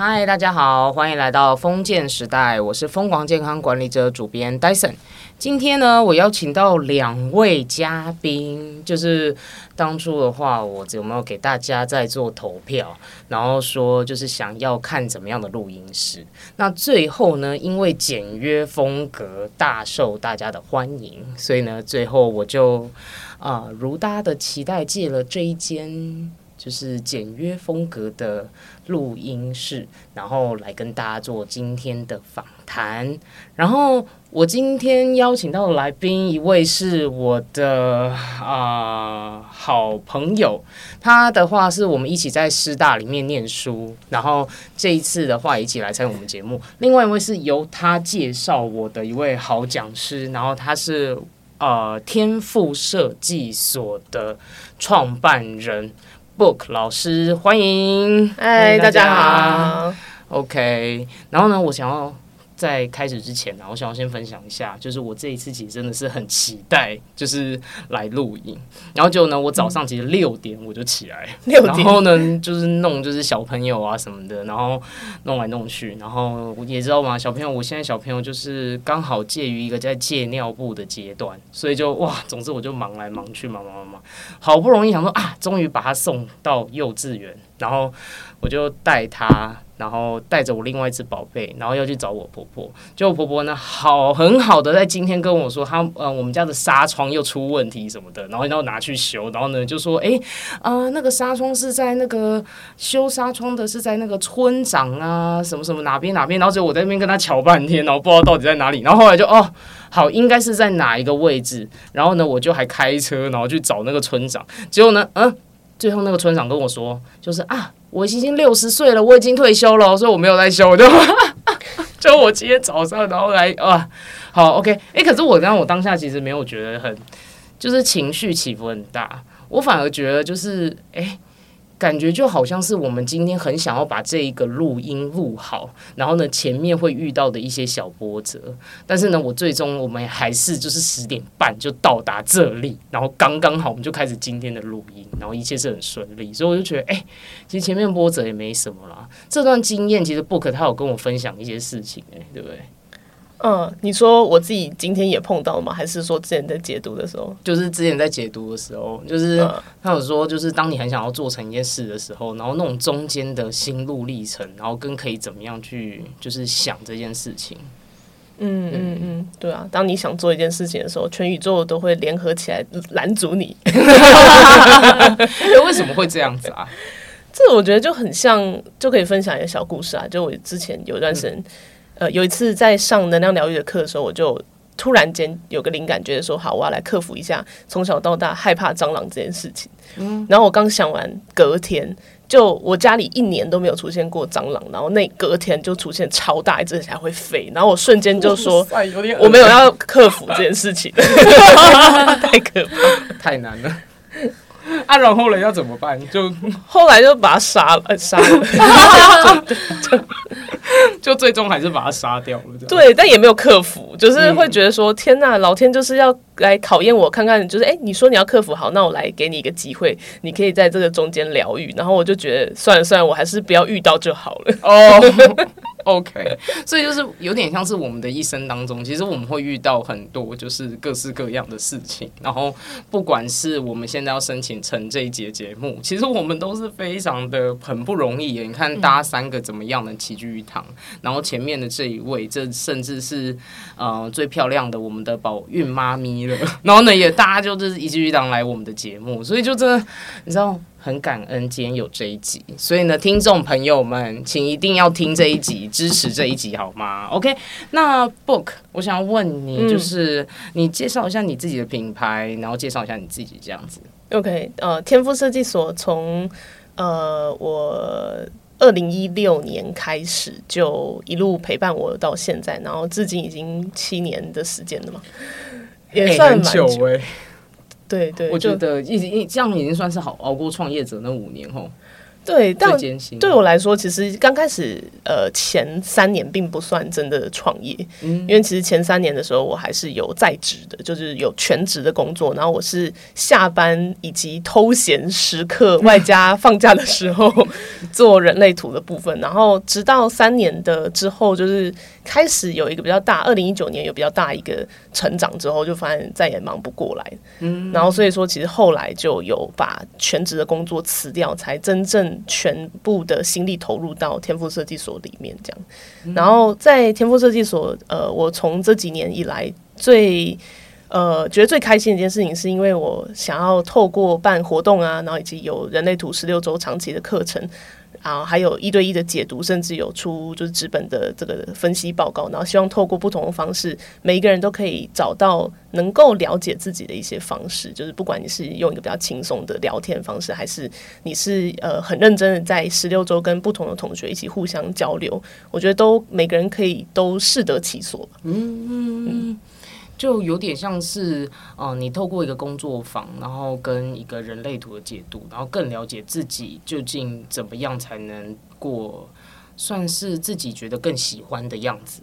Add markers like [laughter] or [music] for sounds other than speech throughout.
嗨，大家好，欢迎来到封建时代，我是疯狂健康管理者主编 Dyson。今天呢，我邀请到两位嘉宾，就是当初的话，我有没有给大家在做投票，然后说就是想要看怎么样的录音室。那最后呢，因为简约风格大受大家的欢迎，所以呢，最后我就啊、如大家的期待，借了这一间就是简约风格的录音室，然后来跟大家做今天的访谈。然后我今天邀请到的来宾，一位是我的啊、好朋友，他的话是我们一起在师大里面念书，然后这一次的话一起来参与我们节目。另外一位是由他介绍我的一位好讲师，然后他是呃天赋设计所的创办人 Book 老师，欢迎，欢嗨，大家好。OK，然后呢，我想要在开始之前呢，我想要先分享一下，就是我这一次其实真的是很期待，就是来录影。然后就呢，我早上其实六点我就起来，然 [laughs] 六点后呢，就是弄就是小朋友啊什么的，然后弄来弄去，然后我也知道嘛，小朋友，我现在小朋友就是刚好介于一个在戒尿布的阶段，所以就哇，总之我就忙来忙去，忙忙忙忙，好不容易想说啊，终于把他送到幼稚园，然后我就带他。然后带着我另外一只宝贝，然后要去找我婆婆。结果婆婆呢，好很好的在今天跟我说，她呃我们家的纱窗又出问题什么的，然后要拿去修，然后呢就说，诶，呃那个纱窗是在那个修纱窗的是在那个村长啊什么什么哪边哪边，然后结果我在那边跟他瞧半天，然后不知道到底在哪里，然后后来就哦好应该是在哪一个位置，然后呢我就还开车然后去找那个村长，结果呢嗯。最后那个村长跟我说，就是啊，我已经六十岁了，我已经退休了，所以我没有在休，就 [laughs] 就我今天早上然后来啊，好 OK，哎、可是我让我当下其实没有觉得很，就是情绪起伏很大，我反而觉得就是哎。感觉就好像是我们今天很想要把这一个录音录好，然后呢前面会遇到的一些小波折，但是呢我最终我们还是就是十点半就到达这里，然后刚刚好我们就开始今天的录音，然后一切是很顺利，所以我就觉得哎、其实前面波折也没什么啦。这段经验其实 Book 他有跟我分享一些事情、哎，对不对？嗯，你说我自己今天也碰到吗？还是说之前在解读的时候？就是之前在解读的时候，就是嗯他有说，就是当你很想要做成一件事的时候，然后那种中间的心路历程，然后跟可以怎么样去就是想这件事情。嗯嗯嗯，对啊。当你想做一件事情的时候，全宇宙都会联合起来拦阻你。[laughs] 哎，为什么会这样子啊？[laughs] 这我觉得就很像，就可以分享一个小故事啊。就我之前有一段时间，呃，有一次在上能量疗愈的课的时候，我就突然间有个灵感，觉得说好，我要来克服一下从小到大害怕蟑螂这件事情。然后我刚想完，隔天就我家里一年都没有出现过蟑螂，然后那隔天就出现超大一只，还会飞，然后我瞬间就说。我没有要克服这件事情，[laughs] 太可怕。太难了。[laughs] 啊，然后呢要怎么办？就后来就把他杀了，呃杀了。[laughs] [laughs] 就最终还是把他杀掉了。对，但也没有克服，就是会觉得说，天呐，老天就是要来考验我，看看，就是哎、你说你要克服好，那我来给你一个机会，你可以在这个中间疗愈。然后我就觉得，算了算了，我还是不要遇到就好了。[laughs] 哦、o [laughs] k 所以就是有点像是我们的一生当中，其实我们会遇到很多就是各式各样的事情，然后不管是我们现在要申请成这一节节目，其实我们都是非常的很不容易。你看大家三个怎么样能齐聚一堂，然后前面的这一位，这甚至是呃最漂亮的我们的宝孕妈咪了，[laughs] 然后呢也大家就是一直一档来我们的节目，所以就真的你知道。很感恩今天有这一集，所以呢，听众朋友们，请一定要听这一集，支持这一集好吗？OK，那 Book，我想要问你，嗯就是、你介绍一下你自己的品牌，然后介绍一下你自己这样子。OK，呃，天赋设计所从呃我二零一六年开始就一路陪伴我到现在，然后至今已经七年的时间了嘛，也算蛮久。久哎、对对，我觉就得已经这样已经算是好熬过创业者那五年吼。对，但。对我来说，其实刚开始呃前三年并不算真的创业，嗯。因为其实前三年的时候我还是有在职的，就是有全职的工作，然后我是下班以及偷闲时刻外加放假的时候 [laughs] 做人类图的部分，然后直到三年的之后，就是开始有一个比较大，二零一九年有比较大一个成长之后，就发现再也忙不过来，嗯，然后所以说其实后来就有把全职的工作辞掉，才真正全部的心力投入到天赋设计所里面这样。然后在天赋设计所，呃，我从这几年以来最呃觉得最开心的一件事情，是因为我想要透过办活动啊，然后以及有人类图十六周长期的课程。啊，还有一对一的解读，甚至有出就是纸本的这个分析报告，然后希望透过不同的方式，每一个人都可以找到能够了解自己的一些方式。就是不管你是用一个比较轻松的聊天方式，还是你是呃很认真的在十六周跟不同的同学一起互相交流，我觉得都每个人可以都适得其所嗯嗯嗯。就有点像是，呃，你透过一个工作坊，然后跟一个人类图的解读，然后更了解自己究竟怎么样才能过，算是自己觉得更喜欢的样子。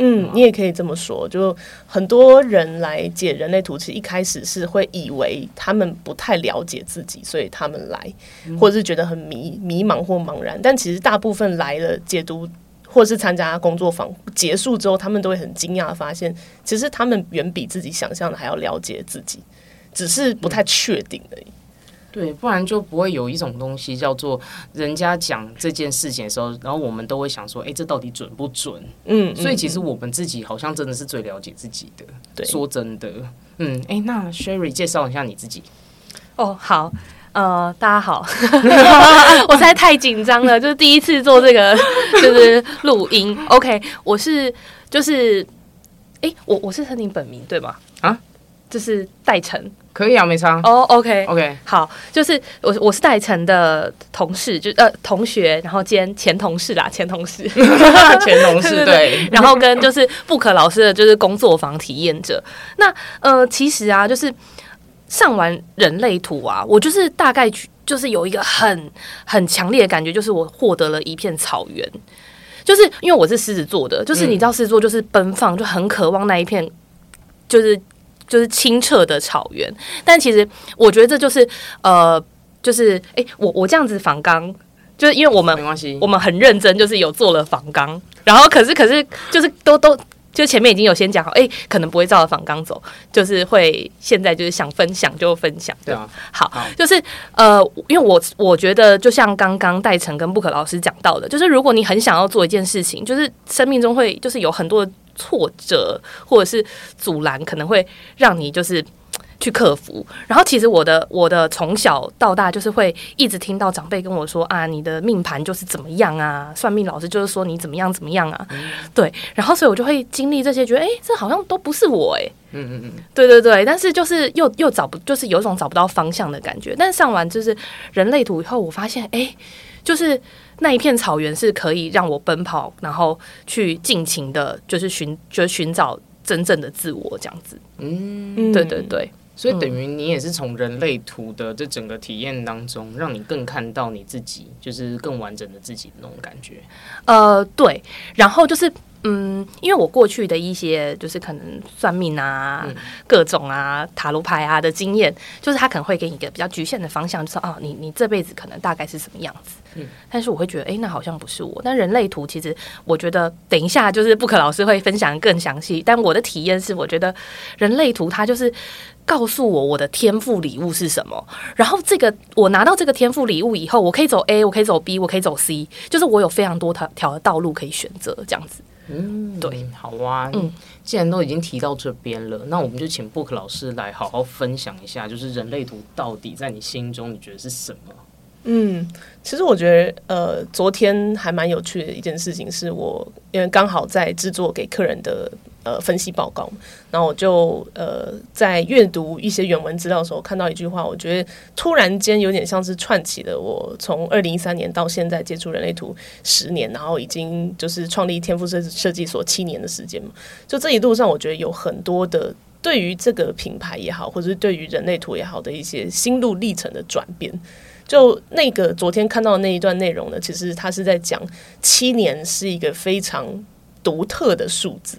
嗯，你也可以这么说。就很多人来解人类图，其实一开始是会以为他们不太了解自己，所以他们来，或者是觉得很迷迷茫或茫然。但其实大部分来了解读。或是参加工作坊结束之后，他们都会很惊讶，发现其实他们远比自己想象的还要了解自己，只是不太确定而已。对，不然就不会有一种东西叫做人家讲这件事情的时候，然后我们都会想说，哎，这到底准不准？嗯，所以其实我们自己好像真的是最了解自己的。对，说真的，嗯，哎，那 Sherry 介绍一下你自己。哦，好。呃，大家好，[laughs] 我实在太紧张了，就是第一次做这个 [laughs] 就是录音。OK，我是就是，哎、我我是称你本名对吗？啊，就是戴晨。可以啊，没差。哦、o k OK，好，就是我我是戴晨的同事，就呃同学，然后兼前同事啦，前同事，[laughs] 前同事对，然后跟就是布可老师的就是工作坊体验者。那呃，其实啊，就是。上完人类图啊，我就是大概就是有一个很很强烈的感觉，就是我获得了一片草原。就是因为我是狮子座的，就是你知道狮子座就是奔放，就很渴望那一片，就是就是清澈的草原。但其实我觉得这就是呃，就是诶，我我这样子仿刚，就是因为我们没关系，我们很认真，就是有做了仿刚，然后可是可是就是都都。就前面已经有先讲好，哎，可能不会照着仿纲走，就是会现在就是想分享就分享。对啊，好，就是呃，因为我我觉得就像刚刚戴晨跟布可老师讲到的，就是如果你很想要做一件事情，就是生命中会就是有很多挫折或者是阻拦，可能会让你就是。去克服，然后其实我的我的从小到大就是会一直听到长辈跟我说啊，你的命盘就是怎么样啊，算命老师就是说你怎么样怎么样啊，对，然后所以我就会经历这些，觉得哎，这好像都不是我哎，嗯嗯嗯，对对对，但是就是又又找不，就是有一种找不到方向的感觉。但上完就是人类图以后，我发现哎，就是那一片草原是可以让我奔跑，然后去尽情的，就是寻就是寻找真正的自我这样子。嗯，对对对。所以等于你也是从人类图的这整个体验当中，让你更看到你自己，就是更完整的自己的那种感觉。呃，对。然后就是，嗯，因为我过去的一些就是可能算命啊、各种啊、塔罗牌啊的经验，就是他可能会给你一个比较局限的方向，就说啊，你你这辈子可能大概是什么样子。嗯。但是我会觉得，哎，那好像不是我。但人类图其实，我觉得等一下就是布克老师会分享更详细。但我的体验是，我觉得人类图它就是。告诉我我的天赋礼物是什么，然后这个我拿到这个天赋礼物以后，我可以走 A，我可以走 B，我可以走 C，就是我有非常多条条的道路可以选择，这样子。嗯，对，好啊。嗯，既然都已经提到这边了，那我们就请 Book 老师来好好分享一下，就是人类图到底在你心中你觉得是什么？嗯，其实我觉得，呃，昨天还蛮有趣的一件事情，是我因为刚好在制作给客人的。呃，分析报告，然后我就呃在阅读一些原文资料的时候，看到一句话，我觉得突然间有点像是串起了我从二零一三年到现在接触人类图十年，然后已经就是创立天赋设设计所七年的时间嘛。就这一路上，我觉得有很多的对于这个品牌也好，或者是对于人类图也好的一些心路历程的转变。就那个昨天看到的那一段内容呢，其实他是在讲七年是一个非常独特的数字。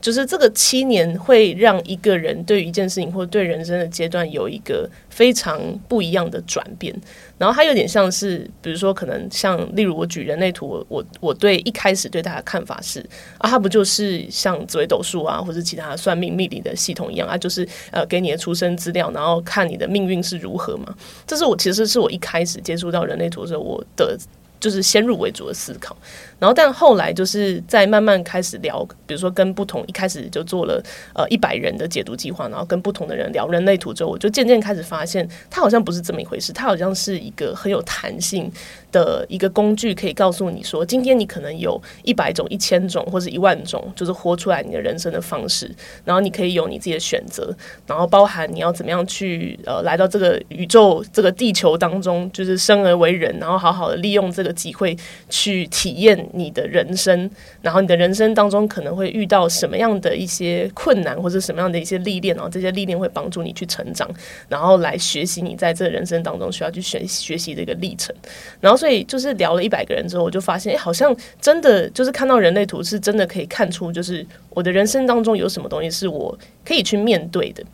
就是这个七年会让一个人对于一件事情或对人生的阶段有一个非常不一样的转变，然后它有点像是，比如说可能像例如我举人类图，我我我对一开始对它的看法是啊，它不就是像紫微斗数啊，或者其他算命命理的系统一样啊，就是呃给你的出生资料，然后看你的命运是如何嘛？这是我其实是我一开始接触到人类图的时候，我的就是先入为主的思考。然后，但后来就是在慢慢开始聊，比如说跟不同一开始就做了呃一百人的解读计划，然后跟不同的人聊人类图之后，我就渐渐开始发现，它好像不是这么一回事，它好像是一个很有弹性的一个工具，可以告诉你说，今天你可能有一百种、一千种或者一万种，就是活出来你的人生的方式，然后你可以有你自己的选择，然后包含你要怎么样去呃来到这个宇宙这个地球当中，就是生而为人，然后好好的利用这个机会去体验。你的人生，然后你的人生当中可能会遇到什么样的一些困难，或者什么样的一些历练，然后这些历练会帮助你去成长，然后来学习你在这人生当中需要去学学习的一个历程。然后，所就是聊了一百个人之后，我就发现，哎，好像真的就是看到人类图，是真的可以看出，就是我的人生当中有什么东西是我可以去面对的。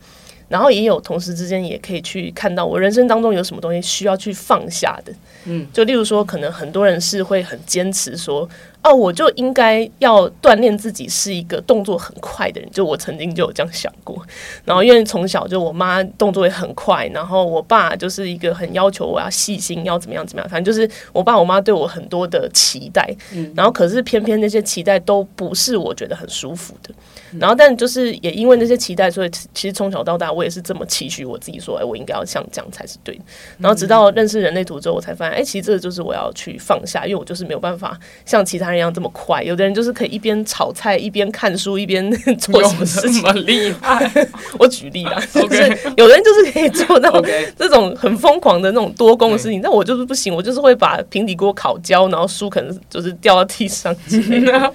然后也有同时之间也可以去看到我人生当中有什么东西需要去放下的，嗯，就例如说，可能很多人是会很坚持说。哦，我就应该要锻炼自己是一个动作很快的人，就我曾经就有这样想过。然后因为从小就我妈动作也很快，然后我爸就是一个很要求我要细心，要怎么样怎么样，反正就是我爸我妈对我很多的期待。嗯，然后可是偏偏那些期待都不是我觉得很舒服的。然后但就是也因为那些期待，所以其实从小到大我也是这么期许我自己，说哎，我应该要像这样才是对的。然后直到认识人类图之后，我才发现，哎，其实这个就是我要去放下，因为我就是没有办法像其他。一样这么快，有的人就是可以一边炒菜一边看书一边 [laughs] 做什么事情，厉害。[laughs] 我举例啦，[laughs] 就是有的人就是可以做到这种很疯狂的那种多功的事情，但我就是不行，我就是会把平底锅烤焦，然后书可能就是掉到地上之类的，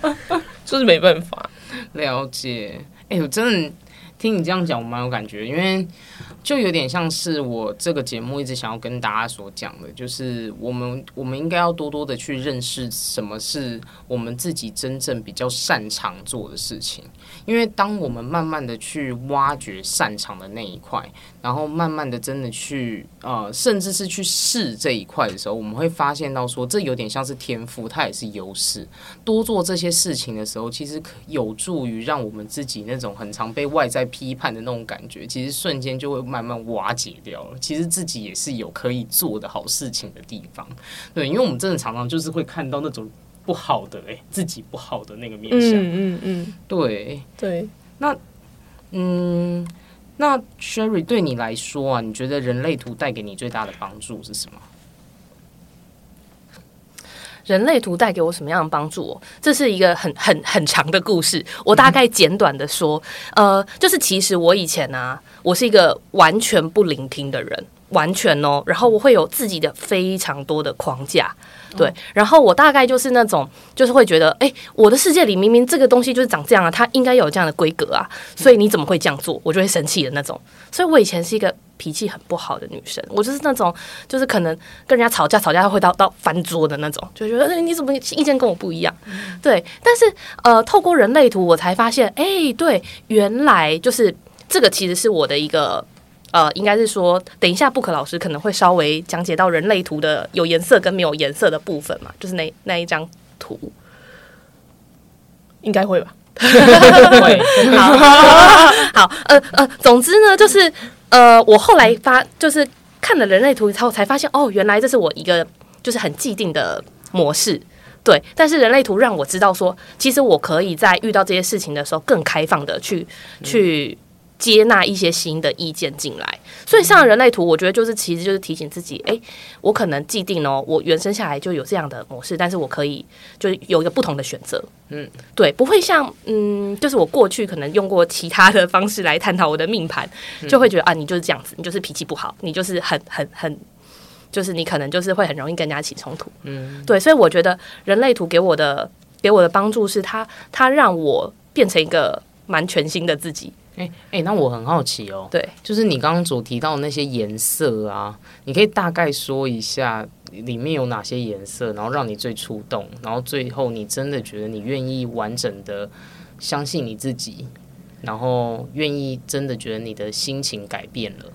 就是没办法。了解，哎，我真的听你这样讲，我蛮有感觉，因为。就有点像是我这个节目一直想要跟大家所讲的，就是我们我们应该要多多的去认识什么是我们自己真正比较擅长做的事情，因为当我们慢慢的去挖掘擅长的那一块，然后慢慢的真的去呃，甚至是去试这一块的时候，我们会发现到说，这有点像是天赋，它也是优势。多做这些事情的时候，其实有助于让我们自己那种很常被外在批判的那种感觉，其实瞬间就会慢。慢慢瓦解掉了。其实自己也是有可以做的好事情的地方，对，因为我们真的常常就是会看到那种不好的，哎，自己不好的那个面相，嗯嗯嗯，对对。那嗯，那 Sherry 对你来说啊，你觉得人类图带给你最大的帮助是什么？人类图带给我什么样的帮助？这是一个很很很长的故事，我大概简短的说，呃，就是其实我以前呢，我是一个完全不聆听的人，完全哦，然后我会有自己的非常多的框架。对，然后我大概就是那种，就是会觉得，哎，我的世界里明明这个东西就是长这样啊，它应该有这样的规格啊，所以你怎么会这样做？我就会生气的那种。所以我以前是一个脾气很不好的女生，我就是那种，就是可能跟人家吵架，吵架会到到翻桌的那种，就觉得你怎么意见跟我不一样？对，但是呃，透过人类图，我才发现，哎，对，原来就是这个其实是我的一个。呃，应该是说，等一下布克老师可能会稍微讲解到人类图的有颜色跟没有颜色的部分嘛，就是那那一张图，应该会吧？[laughs] 会，好，[laughs] 好，呃呃，总之呢，就是呃，我后来发就是看了人类图之后，才发现哦，原来这是我一个就是很既定的模式，对。但是人类图让我知道说，其实我可以在遇到这些事情的时候，更开放的去去。接纳一些新的意见进来，所以上人类图，我觉得就是其实就是提醒自己，哎，我可能既定哦，我原生下来就有这样的模式，但是我可以就有一个不同的选择，嗯，对，不会像嗯，就是我过去可能用过其他的方式来探讨我的命盘，就会觉得啊，你就是这样子，你就是脾气不好，你就是很很很，就是你可能就是会很容易跟人家起冲突，嗯，对，所以我觉得人类图给我的给我的帮助是，它它让我变成一个。蛮全新的自己。哎哎，那我很好奇哦，对，就是你刚刚所提到的那些颜色啊，你可以大概说一下里面有哪些颜色，然后让你最触动，然后最后你真的觉得你愿意完整的相信你自己，然后愿意真的觉得你的心情改变了。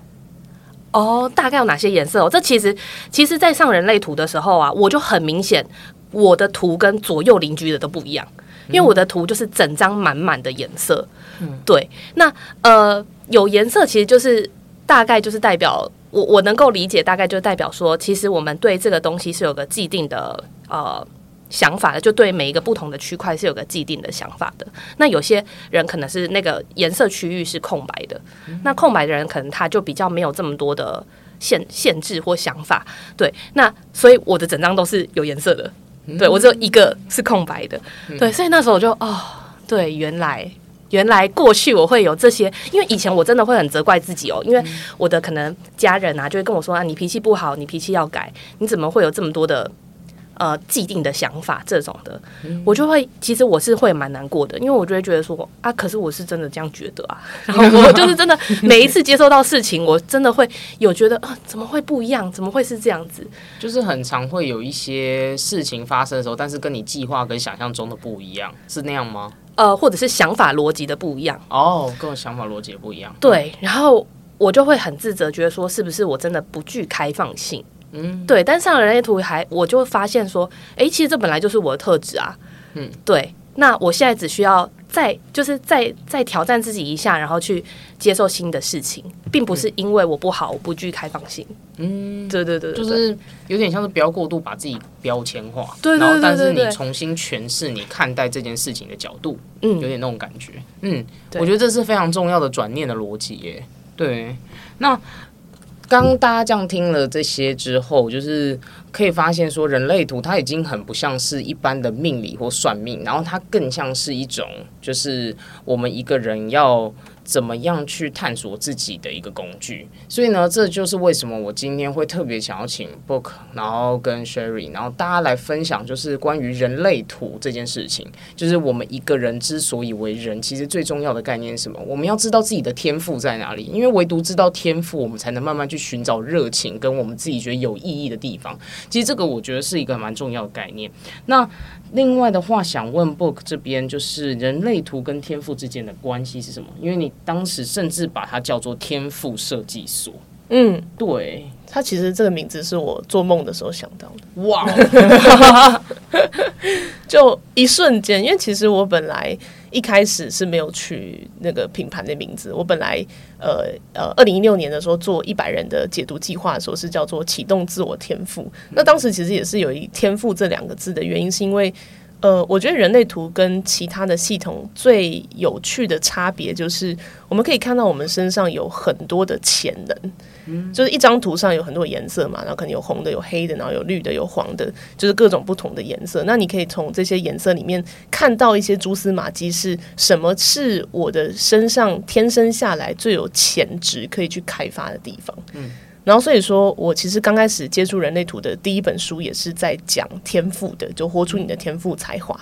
哦，大概有哪些颜色？哦，这其实其实，在上人类图的时候啊，我就很明显，我的图跟左右邻居的都不一样，因为我的图就是整张满满的颜色。嗯，对。那呃，有颜色其实就是大概就是代表我我能够理解，大概就代表说，其实我们对这个东西是有个既定的呃。想法的，就对每一个不同的区块是有个既定的想法的。那有些人可能是那个颜色区域是空白的，那空白的人可能他就比较没有这么多的限限制或想法。对，那所以我的整张都是有颜色的，对我只有一个是空白的。对，所以那时候我就哦，对，原来原来过去我会有这些，因为以前我真的会很责怪自己哦，因为我的可能家人啊就会跟我说啊，你脾气不好，你脾气要改，你怎么会有这么多的。呃，既定的想法这种的，我就会其实我是会蛮难过的，因为我就会觉得说啊，可是我是真的这样觉得啊，然后我就是真的每一次接收到事情，我真的会有觉得啊，怎么会不一样？怎么会是这样子？就是很常会有一些事情发生的时候，但是跟你计划跟想象中的不一样，是那样吗？呃，或者是想法逻辑的不一样？哦，跟我想法逻辑不一样。对，然后我就会很自责，觉得说是不是我真的不具开放性？嗯，对，但上了人类图还，我就发现说，哎，其实这本来就是我的特质啊。嗯，对，那我现在只需要再就是再再挑战自己一下，然后去接受新的事情，并不是因为我不好，我不具开放性。嗯，对对对，就是有点像是不要过度把自己标签化，对对对，但是你重新诠释你看待这件事情的角度，嗯，有点那种感觉。嗯，我觉得这是非常重要的转念的逻辑耶。对，那。刚大家这样听了这些之后，就是可以发现说，人类图它已经很不像是一般的命理或算命，然后它更像是一种，就是我们一个人要。怎么样去探索自己的一个工具？所以呢，这就是为什么我今天会特别想要请 Book，然后跟 Sherry，然后大家来分享，就是关于人类图这件事情。就是我们一个人之所以为人，其实最重要的概念是什么？我们要知道自己的天赋在哪里，因为唯独知道天赋，我们才能慢慢去寻找热情跟我们自己觉得有意义的地方。其实这个我觉得是一个蛮重要的概念。那另外的话，想问 Book 这边，就是人类图跟天赋之间的关系是什么？因为你当时甚至把它叫做天赋设计所。嗯，对，它其实这个名字是我做梦的时候想到的。哇，[laughs] 就一瞬间，因为其实我本来一开始是没有取那个品牌的名字。我本来呃呃，二零一六年的时候做一百人的解读计划的时候是叫做启动自我天赋。那当时其实也是有一天赋这两个字的原因，是因为。呃，我觉得人类图跟其他的系统最有趣的差别就是，我们可以看到我们身上有很多的潜能，嗯，就是一张图上有很多颜色嘛，然后可能有红的、有黑的，然后有绿的、有黄的，就是各种不同的颜色。那你可以从这些颜色里面看到一些蛛丝马迹，是什么是我的身上天生下来最有潜质可以去开发的地方，嗯。然后，所以说我其实刚开始接触人类图的第一本书，也是在讲天赋的，就活出你的天赋才华。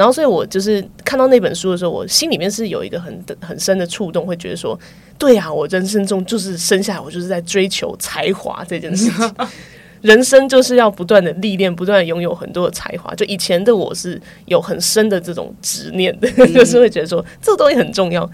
然后，所以我就是看到那本书的时候，我心里面是有一个很很深的触动，会觉得说，对呀，我人生中就是生下来，我就是在追求才华这件事情。[laughs] 人生就是要不断的历练，不断的拥有很多的才华。就以前的我是有很深的这种执念的，[laughs] 就是会觉得说，这个东西很重要。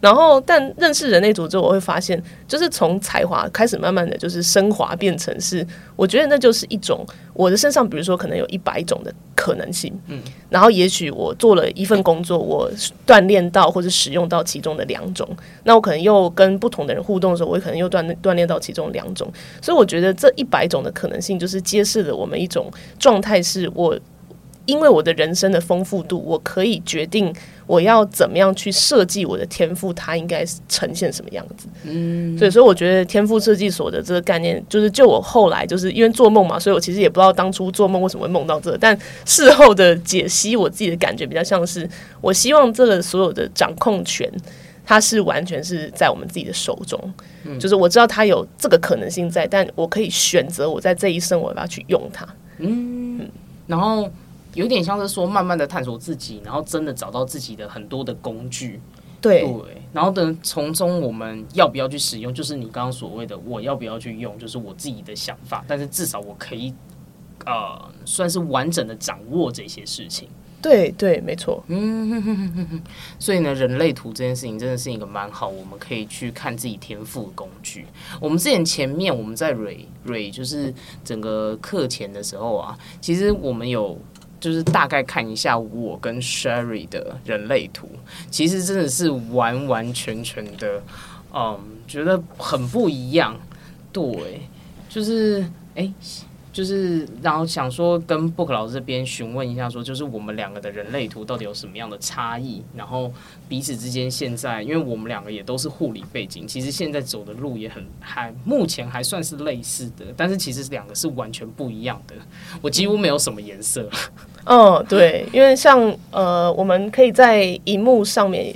然后，但认识人类组之后，我会发现，就是从才华开始，慢慢的就是升华，变成是，我觉得那就是一种我的身上，比如说可能有一百种的可能性，嗯，然后也许我做了一份工作，我锻炼到或者使用到其中的两种，那我可能又跟不同的人互动的时候，我可能又锻锻炼到其中两种，所以我觉得这一百种的可能性，就是揭示了我们一种状态，是我。因为我的人生的丰富度，我可以决定我要怎么样去设计我的天赋，它应该呈现什么样子。嗯，所以说我觉得天赋设计所的这个概念，就是就我后来就是因为做梦嘛，所以我其实也不知道当初做梦为什么会梦到这，但事后的解析，我自己的感觉比较像是，我希望这个所有的掌控权，它是完全是在我们自己的手中。嗯，就是我知道它有这个可能性在，但我可以选择我在这一生我要去用它。嗯，然后。有点像是说，慢慢的探索自己，然后真的找到自己的很多的工具，对对，然后等从中我们要不要去使用，就是你刚刚所谓的我要不要去用，就是我自己的想法，但是至少我可以呃算是完整的掌握这些事情。对对，没错。嗯所以呢，人类图这件事情真的是一个蛮好，我们可以去看自己天赋的工具。我们之前前面我们在蕊蕊就是整个课前的时候啊，其实我们有就是大概看一下我跟 Sherry 的人类图，其实真的是完完全全的，嗯，觉得很不一样。对，就是哎。就是然后想说跟 Book 老师这边询问一下，说就是我们两个的人类图到底有什么样的差异，然后彼此之间现在，因为我们两个也都是护理背景，其实现在走的路也很还目前还算是类似的，但是其实两个是完全不一样的。我几乎没有什么颜色。嗯，对，因为像呃，我们可以在荧幕上面，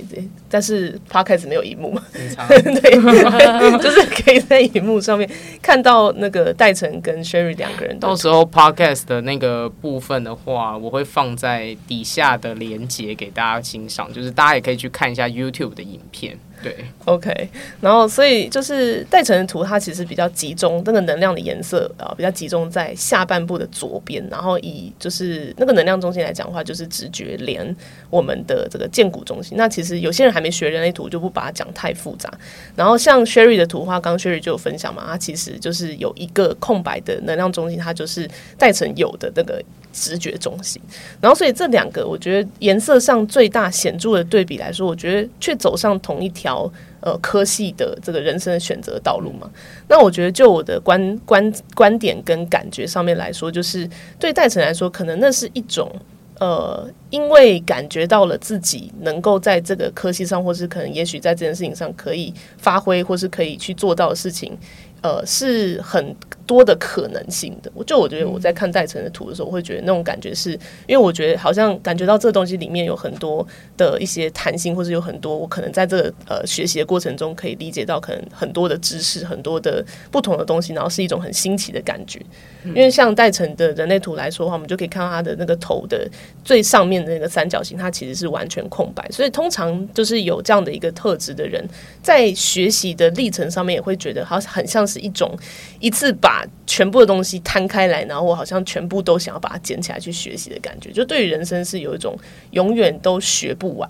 但是 Podcast 没有荧幕嘛，[laughs] 对，就是可以在荧幕上面看到那个戴晨跟 Sherry 两个人。到时候 Podcast 的那个部分的话，我会放在底下的连接给大家欣赏，就是大家也可以去看一下 YouTube 的影片。对，OK，然后所以就是戴成的图，它其实比较集中，那个能量的颜色啊，比较集中在下半部的左边。然后以就是那个能量中心来讲的话，就是直觉连我们的这个剑骨中心。那其实有些人还没学人类图，就不把它讲太复杂。然后像 Sherry 的图画，刚刚 Sherry 就有分享嘛，它其实就是有一个空白的能量中心，它就是戴成有的那个。直觉中心，然后所以这两个，我觉得颜色上最大显著的对比来说，我觉得却走上同一条条呃科系的这个人生的选择道路嘛。那我觉得就我的观观观点跟感觉上面来说，就是对戴晨来说，可能那是一种呃，因为感觉到了自己能够在这个科系上，或是可能也许在这件事情上可以发挥，或是可以去做到的事情。呃，是很多的可能性的。我就我觉得我在看戴成的图的时候，我会觉得那种感觉是，因为我觉得好像感觉到这个东西里面有很多的一些弹性，或者有很多我可能在这个呃学习的过程中可以理解到可能很多的知识，很多的不同的东西，然后是一种很新奇的感觉。因为像戴成的人类图来说的话，我们就可以看到他的那个头的最上面的那个三角形，它其实是完全空白。所以通常就是有这样的一个特质的人，在学习的历程上面也会觉得好像很像是。一种一次把把全部的东西摊开来，然后我好像全部都想要把它捡起来去学习的感觉，就对于人生是有一种永远都学不完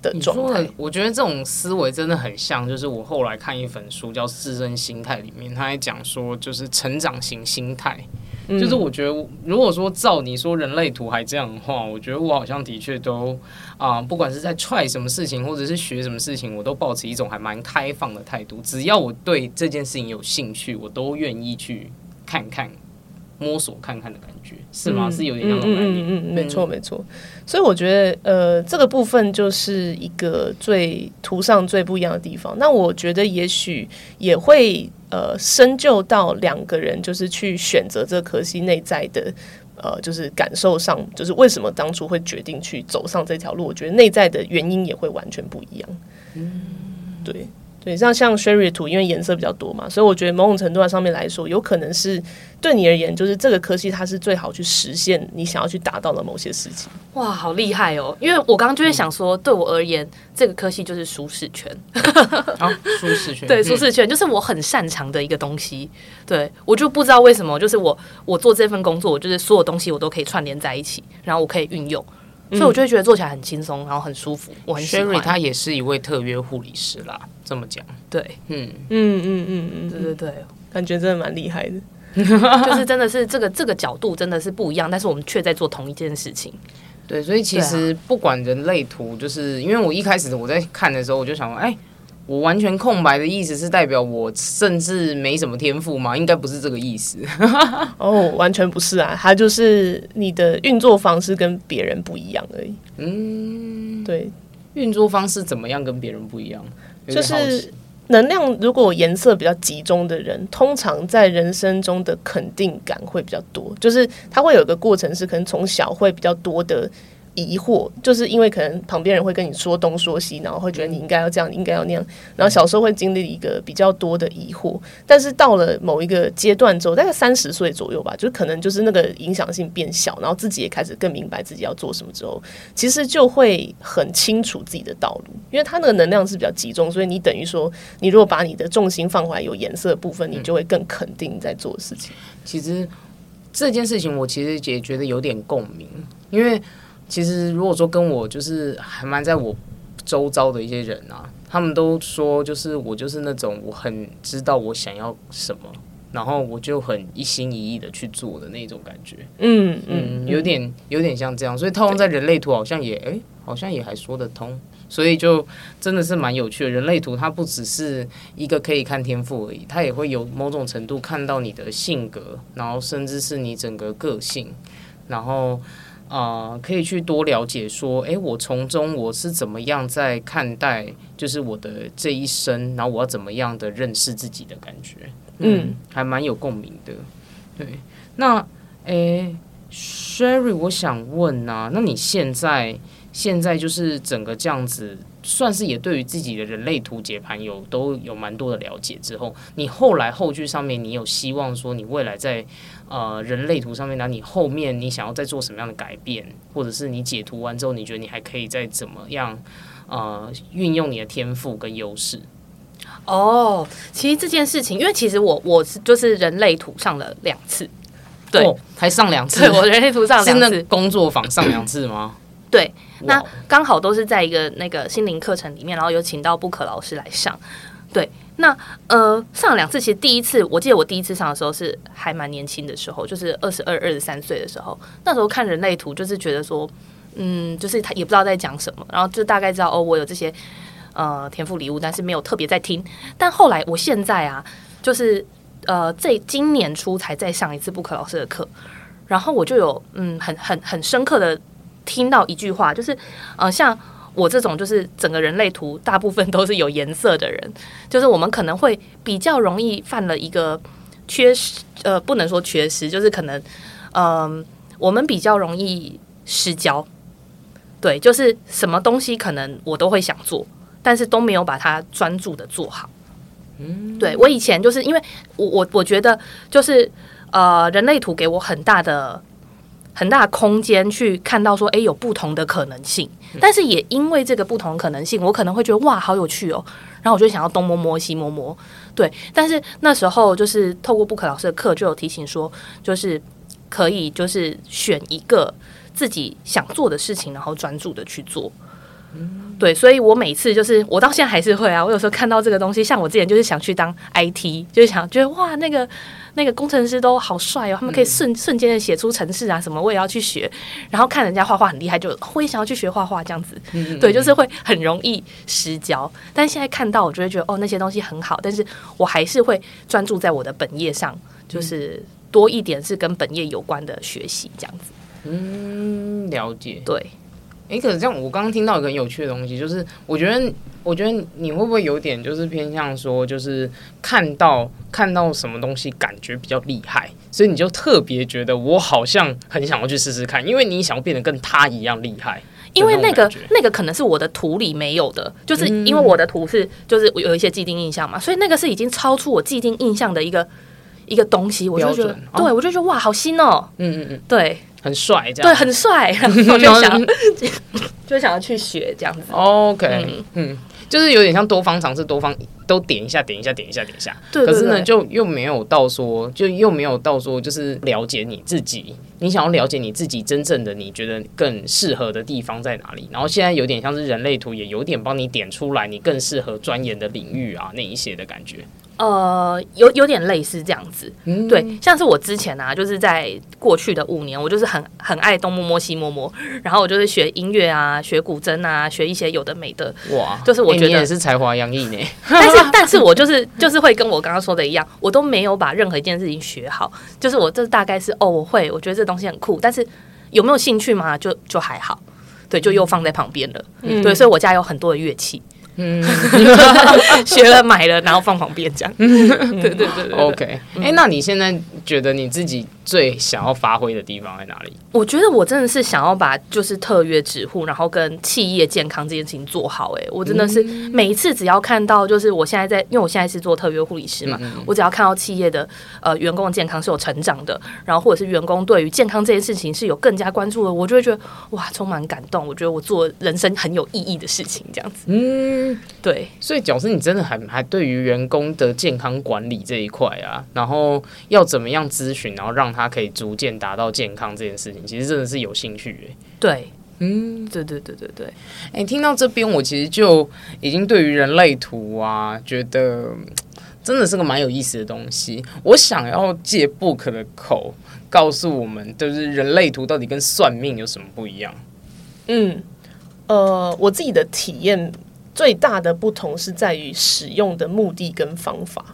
的状态。我觉得这种思维真的很像，就是我后来看一本书叫《自身心态》里面，他还讲说，就是成长型心态。就是我觉得，如果说照你说人类图还这样的话，我觉得我好像的确都啊，不管是在踹什么事情，或者是学什么事情，我都保持一种还蛮开放的态度。只要我对这件事情有兴趣，我都愿意去看看、摸索看看的感觉，是吗？是有点那种感觉。嗯嗯，没错没错。所以我觉得，呃，这个部分就是一个最图上最不一样的地方。那我觉得也许也会。呃，深究到两个人就是去选择这可惜内在的，呃，就是感受上，就是为什么当初会决定去走上这条路？我觉得内在的原因也会完全不一样。嗯，对。对，像像 Sherry 图，因为颜色比较多嘛，所以我觉得某种程度上面来说，有可能是对你而言，就是这个科技它是最好去实现你想要去达到的某些事情。哇，好厉害哦！因为我刚刚就会想说，对我而言，这个科技就是舒适圈。[laughs] 啊，舒适圈，对，舒适圈就是我很擅长的一个东西。对我就不知道为什么，就是我我做这份工作，我就是所有东西我都可以串联在一起，然后我可以运用。所以我就会觉得做起来很轻松，然后很舒服。我很 Sherry 他也是一位特约护理师啦，这么讲。对，嗯嗯嗯嗯嗯，对对对，感觉真的蛮厉害的。[laughs] 就是真的是这个这个角度真的是不一样，但是我们却在做同一件事情。对，所以其实不管人类图，就是因为我一开始我在看的时候，我就想说，哎。我完全空白的意思是代表我甚至没什么天赋吗？应该不是这个意思。[laughs] [laughs] 哦，完全不是啊，它就是你的运作方式跟别人不一样而已。嗯，对，运作方式怎么样跟别人不一样？就是能量如果颜色比较集中的人，通常在人生中的肯定感会比较多。就是他会有一个过程是可能从小会比较多的。疑惑，就是因为可能旁边人会跟你说东说西，然后会觉得你应该要这样，你应该要那样，然后小时候会经历一个比较多的疑惑，但是到了某一个阶段之后，大概三十岁左右吧，就可能就是那个影响性变小，然后自己也开始更明白自己要做什么之后，其实就会很清楚自己的道路，因为它那个能量是比较集中，所以你等于说，你如果把你的重心放回来有颜色的部分，你就会更肯定你在做的事情。其实这件事情我其实也觉得有点共鸣，因为其实如果说跟我就是还蛮在我周遭的一些人啊，他们都说就是我就是那种我很知道我想要什么，然后我就很一心一意的去做的那种感觉。嗯嗯，有点有点像这样，所以套用在人类图好像也诶，好像也还说得通，所以就真的是蛮有趣的。人类图它不只是一个可以看天赋而已，它也会有某种程度看到你的性格，然后甚至是你整个个性，然后啊、呃可以去多了解说，诶，我从中我是怎么样在看待，就是我的这一生，然后我要怎么样的认识自己的感觉，嗯，还蛮有共鸣的。对，那诶。Sherry，我想问啊，那你现在现在就是整个这样子，算是也对于自己的人类图解盘有都有蛮多的了解之后，你后来后续上面，你有希望说你未来在呃人类图上面，那你后面你想要再做什么样的改变，或者是你解图完之后，你觉得你还可以再怎么样呃运用你的天赋跟优势？哦，其实这件事情，因为其实我我是就是人类图上了两次，对，哦，还上两次，对我人类图上是那两次，[laughs] 工作坊上两次吗？对，那刚好都是在一个那个心灵课程里面，然后有请到布克老师来上。对，那呃上两次，其实第一次我记得我第一次上的时候是还蛮年轻的时候，就是二十二、二十三岁的时候，那时候看人类图就是觉得说，嗯，就是他也不知道在讲什么，然后就大概知道哦，我有这些呃天赋礼物，但是没有特别在听。但后来我现在啊，就是呃这今年初才再上一次布克老师的课，然后我就有嗯很很很深刻的听到一句话，就是呃像。我这种就是整个人类图大部分都是有颜色的人，就是我们可能会比较容易犯了一个缺失，呃，不能说缺失，就是可能，嗯、我们比较容易失焦。对，就是什么东西可能我都会想做，但是都没有把它专注的做好。嗯，对我以前就是因为我我我觉得就是呃，人类图给我很大的很大的空间去看到说，诶，有不同的可能性。但是也因为这个不同可能性，我可能会觉得哇，好有趣哦。然后我就想要东摸摸西摸摸，对。但是那时候就是透过布克老师的课，就有提醒说，就是可以就是选一个自己想做的事情，然后专注的去做。对，所以我每次就是我到现在还是会啊，我有时候看到这个东西，像我之前就是想去当 IT，就是想觉得哇，那个那个工程师都好帅哦，他们可以瞬瞬间的写出程式啊什么，我也要去学。然后看人家画画很厉害，就会想要去学画画这样子。对，就是会很容易失焦。但现在看到，我就会觉得哦，那些东西很好，但是我还是会专注在我的本业上，就是多一点是跟本业有关的学习这样子。嗯，了解。对，诶，可是这样，我刚刚听到一个很有趣的东西，就是我觉得，我觉得你会不会有点就是偏向说，就是看到看到什么东西感觉比较厉害，所以你就特别觉得我好像很想要去试试看，因为你想要变得跟他一样厉害。因为那个那个可能是我的图里没有的，就是因为我的图是就是有一些既定印象嘛，所以那个是已经超出我既定印象的一个一个东西，我就觉得，哦。对我就觉得哇，好新哦，嗯嗯嗯，对很帅这样对，很帅，[laughs] 我就想 [laughs] 就想要去学这样子。OK，嗯就是有点像多方尝试，多方都点一下，点一下，点一下，点一下。可是呢，就又没有到说，就又没有到说，就是了解你自己。你想要了解你自己真正的你觉得更适合的地方在哪里？然后现在有点像是人类图，也有点帮你点出来你更适合钻研的领域啊那一些的感觉。呃，有有点类似这样子，嗯。对，像是我之前啊，就是在过去的五年，我就是很很爱东摸摸西摸摸，然后我就是学音乐啊，学古筝啊，学一些有的没的，哇，就是我觉得欸你也是才华洋溢呢。[laughs] 但是但是我就是就是会跟我刚刚说的一样，我都没有把任何一件事情学好，就是我这大概是哦，我会，我觉得这东西很酷，但是有没有兴趣嘛，就就还好。对，就又放在旁边了。嗯。对，所以我家有很多的乐器，嗯 [laughs] 学了买了，然后放旁边这样。对对对对对。OK，哎、那你现在觉得你自己最想要发挥的地方在哪里？我觉得我真的是想要把就是特约指护，然后跟企业健康这件事情做好。哎，我真的是每一次只要看到，就是我现在在，因为我现在是做特约护理师嘛，我只要看到企业的呃员工的健康是有成长的，然后或者是员工对于健康这件事情是有更加关注的，我就会觉得哇，充满感动。我觉得我做人生很有意义的事情，这样子。嗯，对。所以，讲师，你真的很还对于员工的健康管理这一块啊，然后要怎么样咨询，然后让他可以逐渐达到健康这件事情，其实真的是有兴趣诶。对，嗯，对对对对对。哎，听到这边，我其实就已经对于人类图啊，觉得真的是个蛮有意思的东西。我想要借 Book 的口告诉我们，就是人类图到底跟算命有什么不一样？嗯，呃，我自己的体验。最大的不同是在于使用的目的跟方法，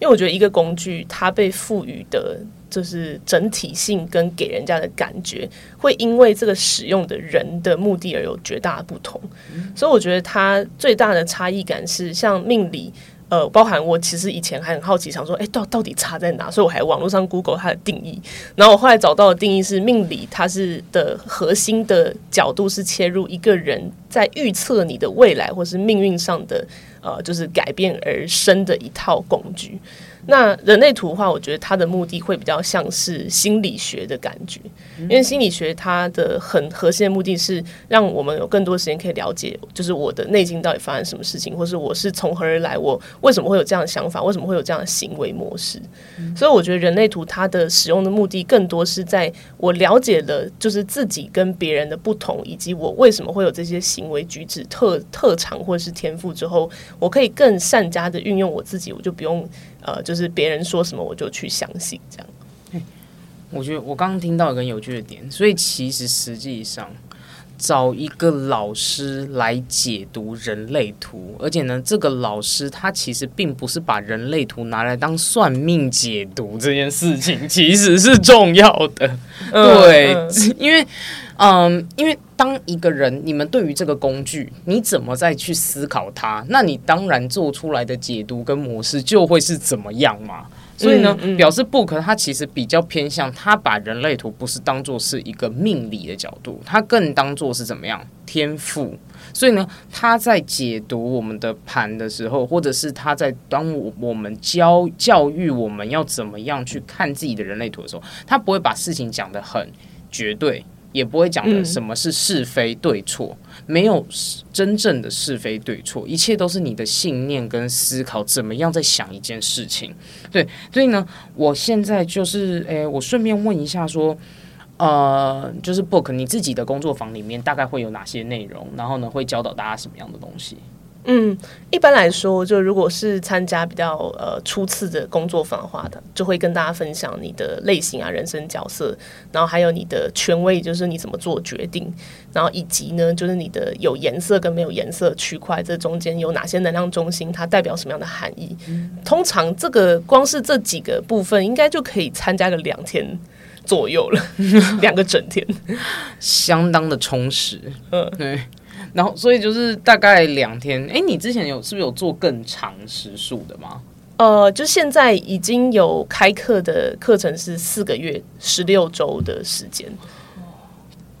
因为我觉得一个工具它被赋予的就是整体性跟给人家的感觉，会因为这个使用的人的目的而有绝大的不同，所以我觉得它最大的差异感是像命理。呃，包含我其实以前还很好奇，想说，哎，到到底差在哪？所以我还网络上 Google 它的定义，然后我后来找到的定义是，命理它是的核心的角度是切入一个人在预测你的未来或是命运上的呃，就是改变而生的一套工具。那人类图的话，我觉得它的目的会比较像是心理学的感觉，因为心理学它的很核心的目的是让我们有更多时间可以了解，就是我的内心到底发生什么事情，或是我是从何而来，我为什么会有这样的想法，为什么会有这样的行为模式。所以我觉得人类图它的使用的目的更多是在我了解了就是自己跟别人的不同，以及我为什么会有这些行为举止特特长或者是天赋之后，我可以更善加的运用我自己，我就不用。呃，就是别人说什么我就去相信，这样。我觉得我刚刚听到一个有趣的点，所以其实实际上找一个老师来解读人类图，而且呢，这个老师他其实并不是把人类图拿来当算命解读这件事情，其实是重要的。对，[laughs] 因为嗯，因为当一个人你们对于这个工具，你怎么再去思考它，那你当然做出来的解读跟模式就会是怎么样嘛。所以呢，表示 Book 它其实比较偏向，它把人类图不是当做是一个命理的角度，它更当做是怎么样天赋。所以呢，他在解读我们的盘的时候，或者是他在当我我们教教育我们要怎么样去看自己的人类图的时候，他不会把事情讲得很绝对。也不会讲的什么是是非对错，没有真正的是非对错，一切都是你的信念跟思考，怎么样在想一件事情。对，所以呢，我现在就是，诶，我顺便问一下，说，呃，就是 book 你自己的工作坊里面大概会有哪些内容，然后呢，会教导大家什么样的东西？嗯，一般来说，就如果是参加比较呃初次的工作坊的话的，就会跟大家分享你的类型啊、人生角色，然后还有你的权威，就是你怎么做决定，然后以及呢，就是你的有颜色跟没有颜色区块，这中间有哪些能量中心，它代表什么样的含义？通常这个光是这几个部分，应该就可以参加个两天左右了，两个整天，相当的充实。嗯，对。然后，所以就是大概两天。哎，你之前有是不是有做更长时数的吗？呃，就现在已经有开课的课程是四个月、十六周的时间，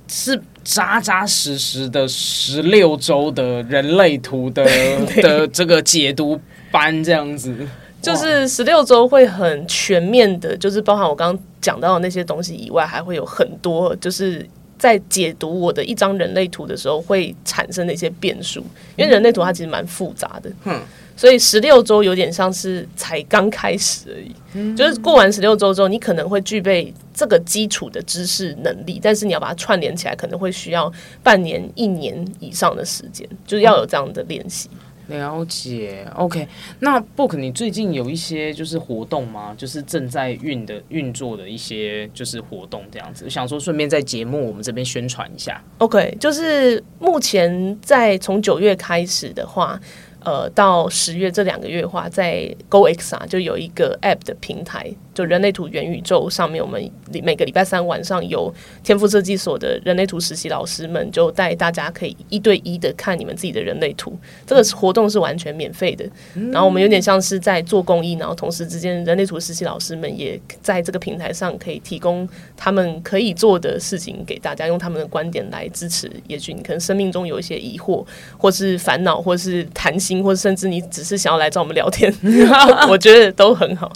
是扎扎实实的十六周的人类图的 [laughs] 的这个解读班，这样子。就是十六周会很全面的，就是包含我刚刚讲到的那些东西以外，还会有很多就是。在解读我的一张人类图的时候，会产生的一些变数，因为人类图它其实蛮复杂的，嗯，所以十六周有点像是才刚开始而已，就是过完十六周之后，你可能会具备这个基础的知识能力，但是你要把它串联起来，可能会需要半年、一年以上的时间，就是要有这样的练习。了解，OK。那 Book，你最近有一些就是活动吗？就是正在运的运作的一些就是活动这样子。想说顺便在节目我们这边宣传一下。OK，就是目前在从九月开始的话，呃，到十月这两个月的话，在 GoX 啊，就有一个 App 的平台就人类图元宇宙上面，我们每个礼拜三晚上有天赋设计所的人类图实习老师们就带大家可以一对一的看你们自己的人类图。这个活动是完全免费的，然后我们有点像是在做公益，然后同时之间人类图实习老师们也在这个平台上可以提供他们可以做的事情给大家，用他们的观点来支持。也许你可能生命中有一些疑惑，或是烦恼，或是谈心，或甚至你只是想要来找我们聊天，[laughs] 我觉得都很好。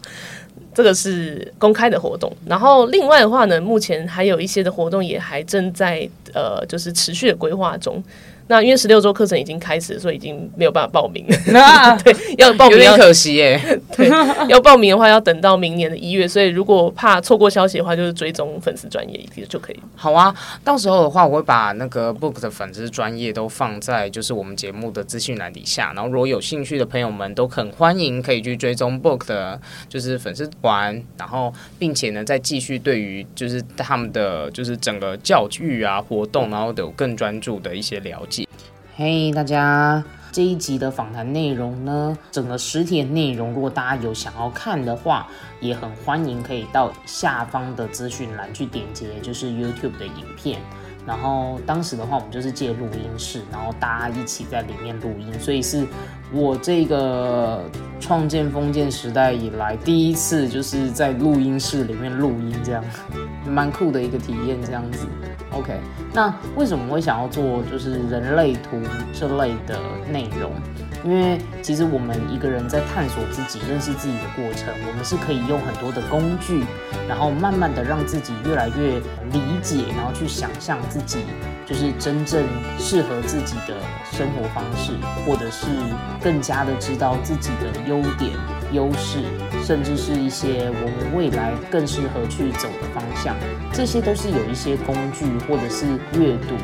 这个是公开的活动，然后另外的话呢，目前还有一些的活动也还正在呃，就是持续的规划中。那因为十六周课程已经开始，所以已经没有办法报名。[laughs] 对，要报名有点可惜耶。对，要报名的话要等到明年的一月，所以如果怕错过消息的话，就是追踪粉丝专业一就可以。好啊，到时候的话，我会把那个 book 的粉丝专业都放在就是我们节目的资讯栏底下，然后如果有兴趣的朋友们都很欢迎可以去追踪 book 的，就是粉丝团，然后并且呢再继续对于就是他们的就是整个教育啊活动，然后有更专注的一些了解。嘿，大家，这一集的访谈内容呢，整个实体的内容，如果大家有想要看的话，也很欢迎可以到下方的资讯栏去点击，就是 YouTube 的影片。然后当时的话，我们就是借录音室，然后大家一起在里面录音，所以是我这个创建封建时代以来第一次就是在录音室里面录音，这样蛮酷的一个体验，这样子。OK，那为什么会想要做就是人类图这类的内容？因为其实我们一个人在探索自己、认识自己的过程，我们是可以用很多的工具，然后慢慢的让自己越来越理解，然后去想象自己就是真正适合自己的生活方式，或者是更加的知道自己的优点、优势，甚至是一些我们未来更适合去走的方向。这些都是有一些工具，或者是阅读。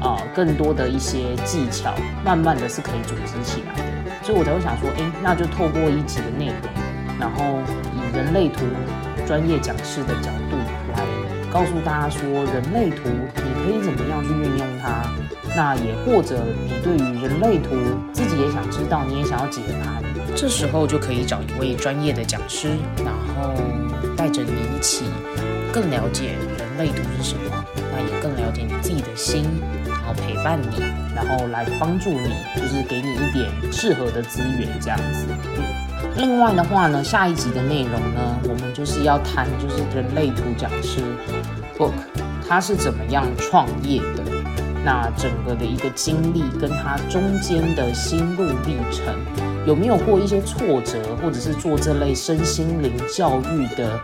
啊，更多的一些技巧，慢慢的是可以组织起来的，所以我才会想说，哎，那就透过一集的内容，然后以人类图专业讲师的角度来告诉大家说，人类图你可以怎么样去运用它，那也或者你对于人类图自己也想知道，你也想要解盘，这时候就可以找一位专业的讲师，然后带着你一起更了解人类图是什么，那也更了解你自己的心。陪伴你，然后来帮助你，就是给你一点适合的资源，这样子。另外的话呢，下一集的内容呢，我们就是要谈，就是人类图讲师 Book，他是怎么样创业的，那整个的一个经历，跟他中间的心路历程，有没有过一些挫折，或者是做这类身心灵教育的。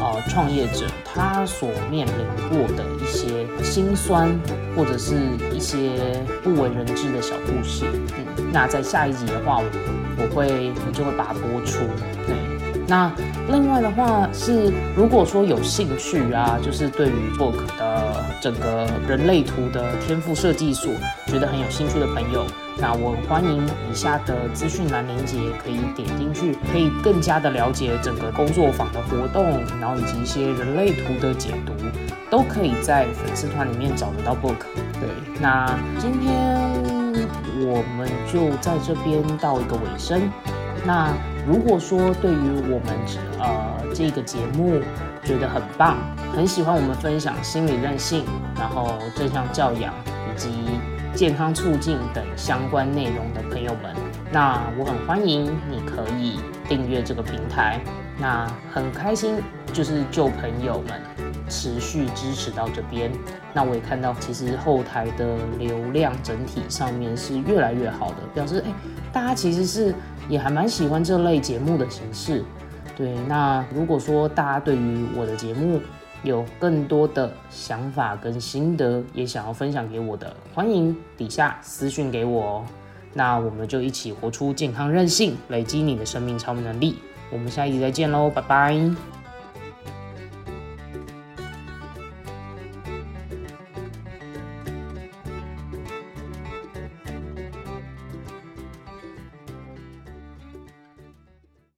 呃，创业者他所面临过的一些辛酸，或者是一些不为人知的小故事。嗯，那在下一集的话，我我会我就会把它播出。对。那另外的话是，如果说有兴趣啊，就是对于 Book 的整个人类图的天赋设计所，觉得很有兴趣的朋友，那我欢迎以下的资讯栏连接可以点进去，可以更加的了解整个工作坊的活动，然后以及一些人类图的解读，都可以在粉丝团里面找得到 Book。对，那今天我们就在这边到一个尾声。那如果说对于我们呃这个节目觉得很棒，很喜欢我们分享心理韧性，然后正向教养以及健康促进等相关内容的朋友们，那我很欢迎你可以订阅这个平台。那很开心，就是旧朋友们持续支持到这边。那我也看到，其实后台的流量整体上面是越来越好的，表示哎，大家其实是。也还蛮喜欢这类节目的形式，对。那如果说大家对于我的节目有更多的想法跟心得，也想要分享给我的，欢迎底下私讯给我哦。那我们就一起活出健康韧性，累积你的生命超能力。我们下一集再见喽，拜拜。